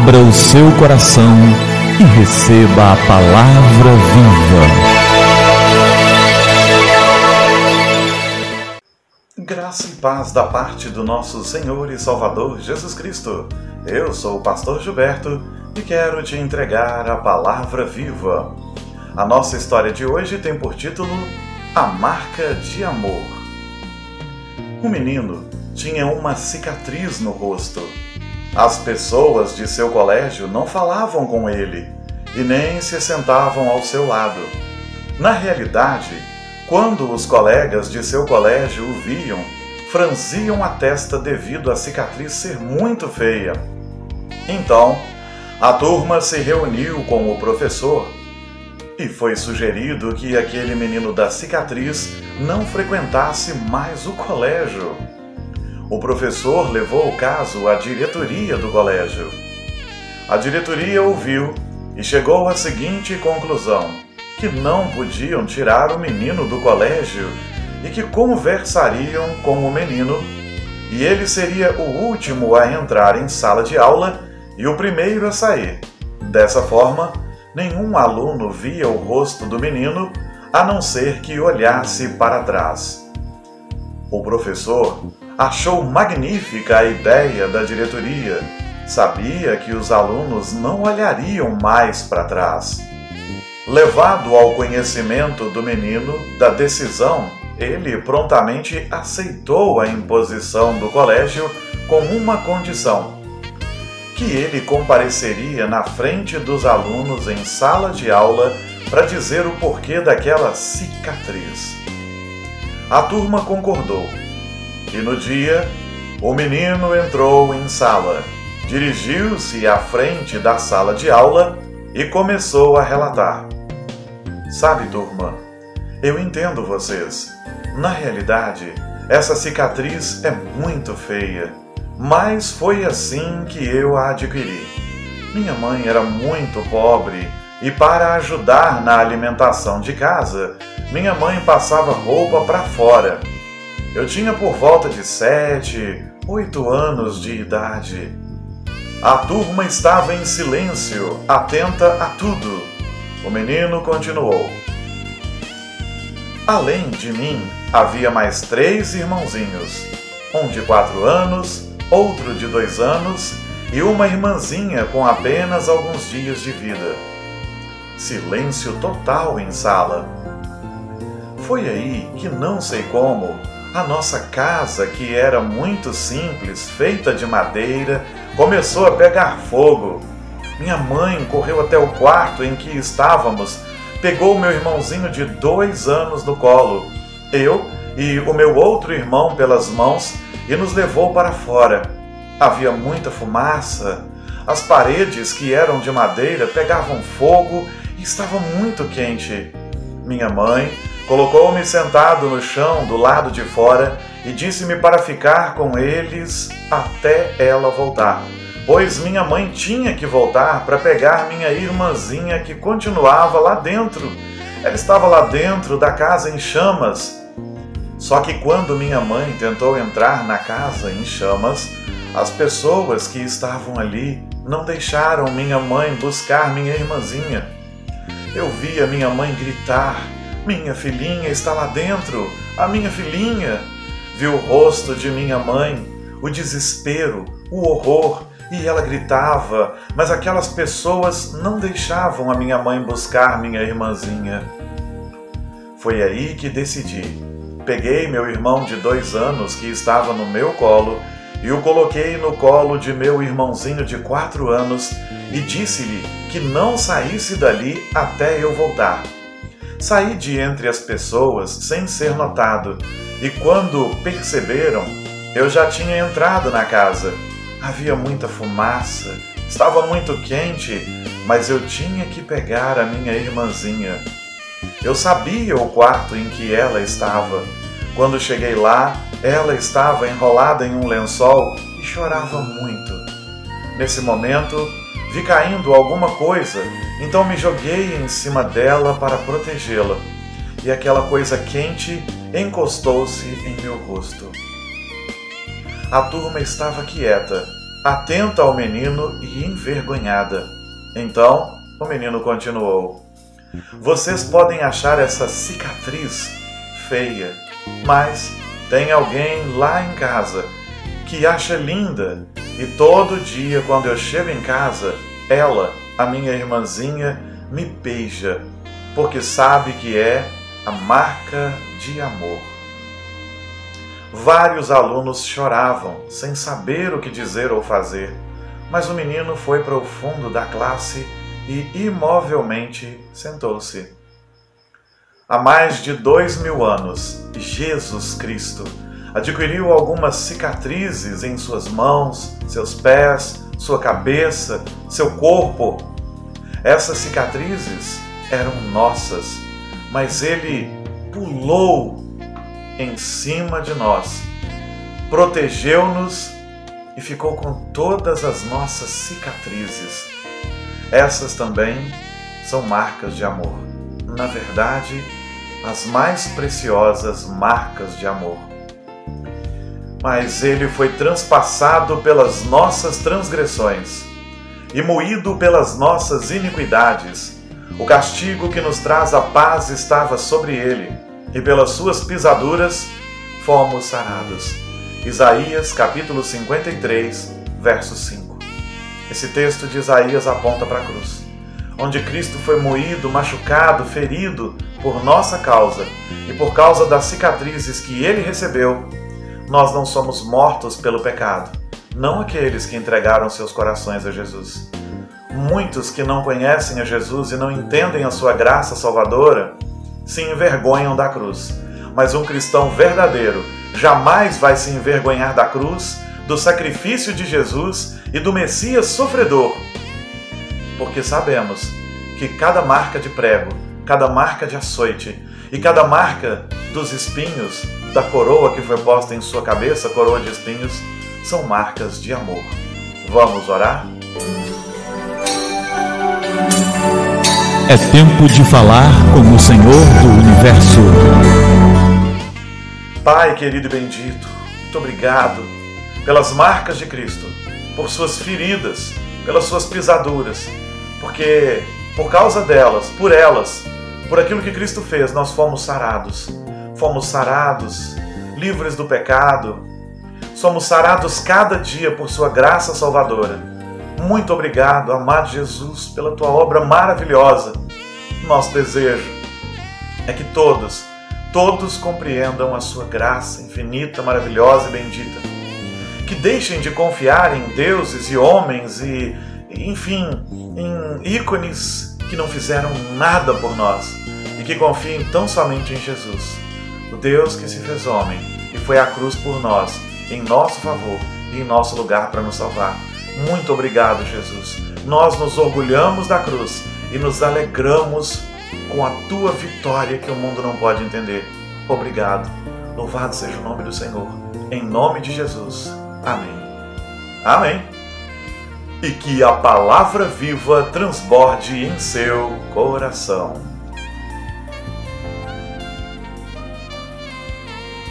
Abra o seu coração e receba a palavra viva. Graça e paz da parte do nosso Senhor e Salvador Jesus Cristo. Eu sou o pastor Gilberto e quero te entregar a palavra viva. A nossa história de hoje tem por título A Marca de Amor. Um menino tinha uma cicatriz no rosto as pessoas de seu colégio não falavam com ele e nem se sentavam ao seu lado. Na realidade, quando os colegas de seu colégio o viam, franziam a testa devido à cicatriz ser muito feia. Então, a turma se reuniu com o professor e foi sugerido que aquele menino da cicatriz não frequentasse mais o colégio. O professor levou o caso à diretoria do colégio. A diretoria ouviu e chegou à seguinte conclusão: que não podiam tirar o menino do colégio e que conversariam com o menino, e ele seria o último a entrar em sala de aula e o primeiro a sair. Dessa forma, nenhum aluno via o rosto do menino a não ser que olhasse para trás. O professor achou magnífica a ideia da diretoria. Sabia que os alunos não olhariam mais para trás. Levado ao conhecimento do menino da decisão, ele prontamente aceitou a imposição do colégio com uma condição: que ele compareceria na frente dos alunos em sala de aula para dizer o porquê daquela cicatriz. A turma concordou e no dia, o menino entrou em sala, dirigiu-se à frente da sala de aula e começou a relatar. Sabe, turma, eu entendo vocês. Na realidade, essa cicatriz é muito feia, mas foi assim que eu a adquiri. Minha mãe era muito pobre e, para ajudar na alimentação de casa, minha mãe passava roupa para fora eu tinha por volta de sete, oito anos de idade. A turma estava em silêncio, atenta a tudo. O menino continuou. Além de mim, havia mais três irmãozinhos: um de quatro anos, outro de dois anos e uma irmãzinha com apenas alguns dias de vida. Silêncio total em sala. Foi aí que não sei como a nossa casa, que era muito simples, feita de madeira, começou a pegar fogo. Minha mãe correu até o quarto em que estávamos, pegou meu irmãozinho de dois anos no colo, eu e o meu outro irmão pelas mãos e nos levou para fora. Havia muita fumaça, as paredes, que eram de madeira, pegavam fogo e estava muito quente. Minha mãe Colocou-me sentado no chão do lado de fora e disse-me para ficar com eles até ela voltar, pois minha mãe tinha que voltar para pegar minha irmãzinha que continuava lá dentro. Ela estava lá dentro da casa em chamas. Só que quando minha mãe tentou entrar na casa em chamas, as pessoas que estavam ali não deixaram minha mãe buscar minha irmãzinha. Eu via minha mãe gritar minha filhinha está lá dentro, a minha filhinha. Vi o rosto de minha mãe, o desespero, o horror, e ela gritava, mas aquelas pessoas não deixavam a minha mãe buscar minha irmãzinha. Foi aí que decidi. Peguei meu irmão de dois anos que estava no meu colo e o coloquei no colo de meu irmãozinho de quatro anos e disse-lhe que não saísse dali até eu voltar. Saí de entre as pessoas sem ser notado, e quando perceberam, eu já tinha entrado na casa. Havia muita fumaça, estava muito quente, mas eu tinha que pegar a minha irmãzinha. Eu sabia o quarto em que ela estava. Quando cheguei lá, ela estava enrolada em um lençol e chorava muito. Nesse momento, vi caindo alguma coisa então me joguei em cima dela para protegê-la, e aquela coisa quente encostou-se em meu rosto. A turma estava quieta, atenta ao menino e envergonhada. Então o menino continuou: Vocês podem achar essa cicatriz feia, mas tem alguém lá em casa que acha linda e todo dia quando eu chego em casa, ela, a minha irmãzinha, me beija, porque sabe que é a marca de amor. Vários alunos choravam, sem saber o que dizer ou fazer, mas o menino foi para o fundo da classe e imovelmente sentou-se. Há mais de dois mil anos, Jesus Cristo adquiriu algumas cicatrizes em suas mãos, seus pés, sua cabeça, seu corpo. Essas cicatrizes eram nossas, mas ele pulou em cima de nós, protegeu-nos e ficou com todas as nossas cicatrizes. Essas também são marcas de amor. Na verdade, as mais preciosas marcas de amor. Mas ele foi transpassado pelas nossas transgressões e moído pelas nossas iniquidades. O castigo que nos traz a paz estava sobre ele, e pelas suas pisaduras fomos sarados. Isaías capítulo 53, verso 5. Esse texto de Isaías aponta para a cruz onde Cristo foi moído, machucado, ferido por nossa causa e por causa das cicatrizes que ele recebeu, nós não somos mortos pelo pecado, não aqueles que entregaram seus corações a Jesus. Muitos que não conhecem a Jesus e não entendem a sua graça salvadora se envergonham da cruz. Mas um cristão verdadeiro jamais vai se envergonhar da cruz, do sacrifício de Jesus e do Messias sofredor porque sabemos que cada marca de prego, cada marca de açoite e cada marca dos espinhos da coroa que foi posta em sua cabeça, coroa de espinhos, são marcas de amor. Vamos orar? É tempo de falar com o Senhor do Universo. Pai querido e bendito, muito obrigado pelas marcas de Cristo, por suas feridas, pelas suas pisaduras porque por causa delas, por elas, por aquilo que Cristo fez, nós fomos sarados. Fomos sarados, livres do pecado. Somos sarados cada dia por Sua graça salvadora. Muito obrigado, amado Jesus, pela tua obra maravilhosa. Nosso desejo é que todos, todos compreendam a Sua graça infinita, maravilhosa e bendita. Que deixem de confiar em deuses e homens e enfim, em ícones que não fizeram nada por nós e que confiem tão somente em Jesus, o Deus que se fez homem e foi à cruz por nós, em nosso favor e em nosso lugar para nos salvar. Muito obrigado, Jesus. Nós nos orgulhamos da cruz e nos alegramos com a tua vitória que o mundo não pode entender. Obrigado. Louvado seja o nome do Senhor. Em nome de Jesus. Amém. Amém e que a palavra viva transborde em seu coração.